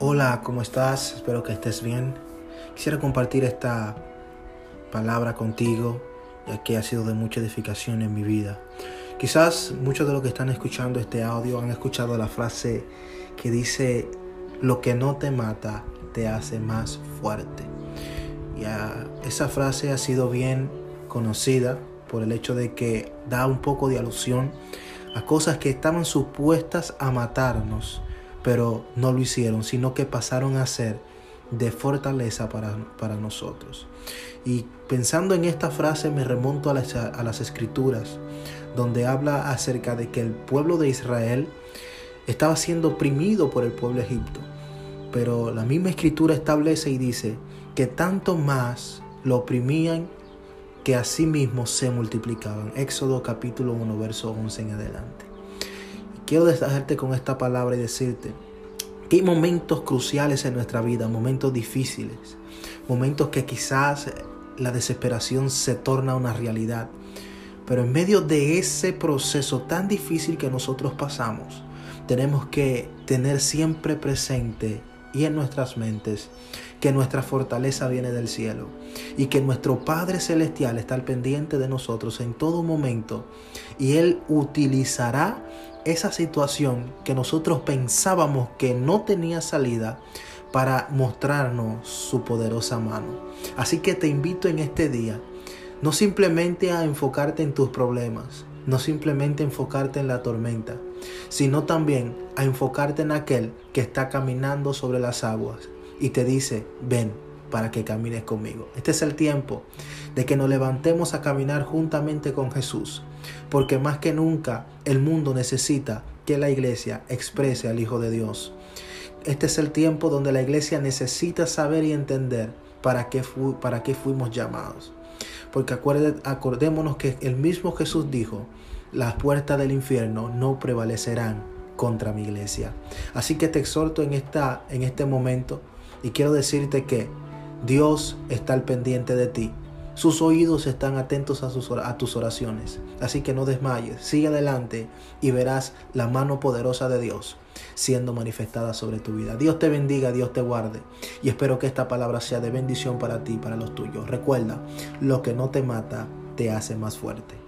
Hola, ¿cómo estás? Espero que estés bien. Quisiera compartir esta palabra contigo, ya que ha sido de mucha edificación en mi vida. Quizás muchos de los que están escuchando este audio han escuchado la frase que dice, lo que no te mata te hace más fuerte. Ya esa frase ha sido bien conocida por el hecho de que da un poco de alusión a cosas que estaban supuestas a matarnos, pero no lo hicieron, sino que pasaron a ser de fortaleza para, para nosotros. Y pensando en esta frase me remonto a las, a las escrituras, donde habla acerca de que el pueblo de Israel estaba siendo oprimido por el pueblo de Egipto. Pero la misma escritura establece y dice que tanto más lo oprimían que asimismo se multiplicaban. Éxodo capítulo 1, verso 11 en adelante. Quiero dejarte con esta palabra y decirte que hay momentos cruciales en nuestra vida, momentos difíciles, momentos que quizás la desesperación se torna una realidad. Pero en medio de ese proceso tan difícil que nosotros pasamos, tenemos que tener siempre presente y en nuestras mentes que nuestra fortaleza viene del cielo y que nuestro Padre Celestial está al pendiente de nosotros en todo momento y Él utilizará esa situación que nosotros pensábamos que no tenía salida para mostrarnos su poderosa mano. Así que te invito en este día no simplemente a enfocarte en tus problemas, no simplemente enfocarte en la tormenta, sino también a enfocarte en aquel que está caminando sobre las aguas y te dice, ven para que camines conmigo. Este es el tiempo de que nos levantemos a caminar juntamente con Jesús, porque más que nunca el mundo necesita que la iglesia exprese al Hijo de Dios. Este es el tiempo donde la iglesia necesita saber y entender para qué, para qué fuimos llamados. Porque acordémonos que el mismo Jesús dijo, las puertas del infierno no prevalecerán contra mi iglesia. Así que te exhorto en, esta, en este momento y quiero decirte que Dios está al pendiente de ti. Sus oídos están atentos a, tus oraciones. Así que no desmayes, sigue adelante y verás la mano poderosa de Dios siendo manifestada sobre tu vida. Dios te bendiga, Dios te guarde. Y espero que esta palabra sea de bendición para ti y para los tuyos. Recuerda, lo que no te mata te hace más fuerte.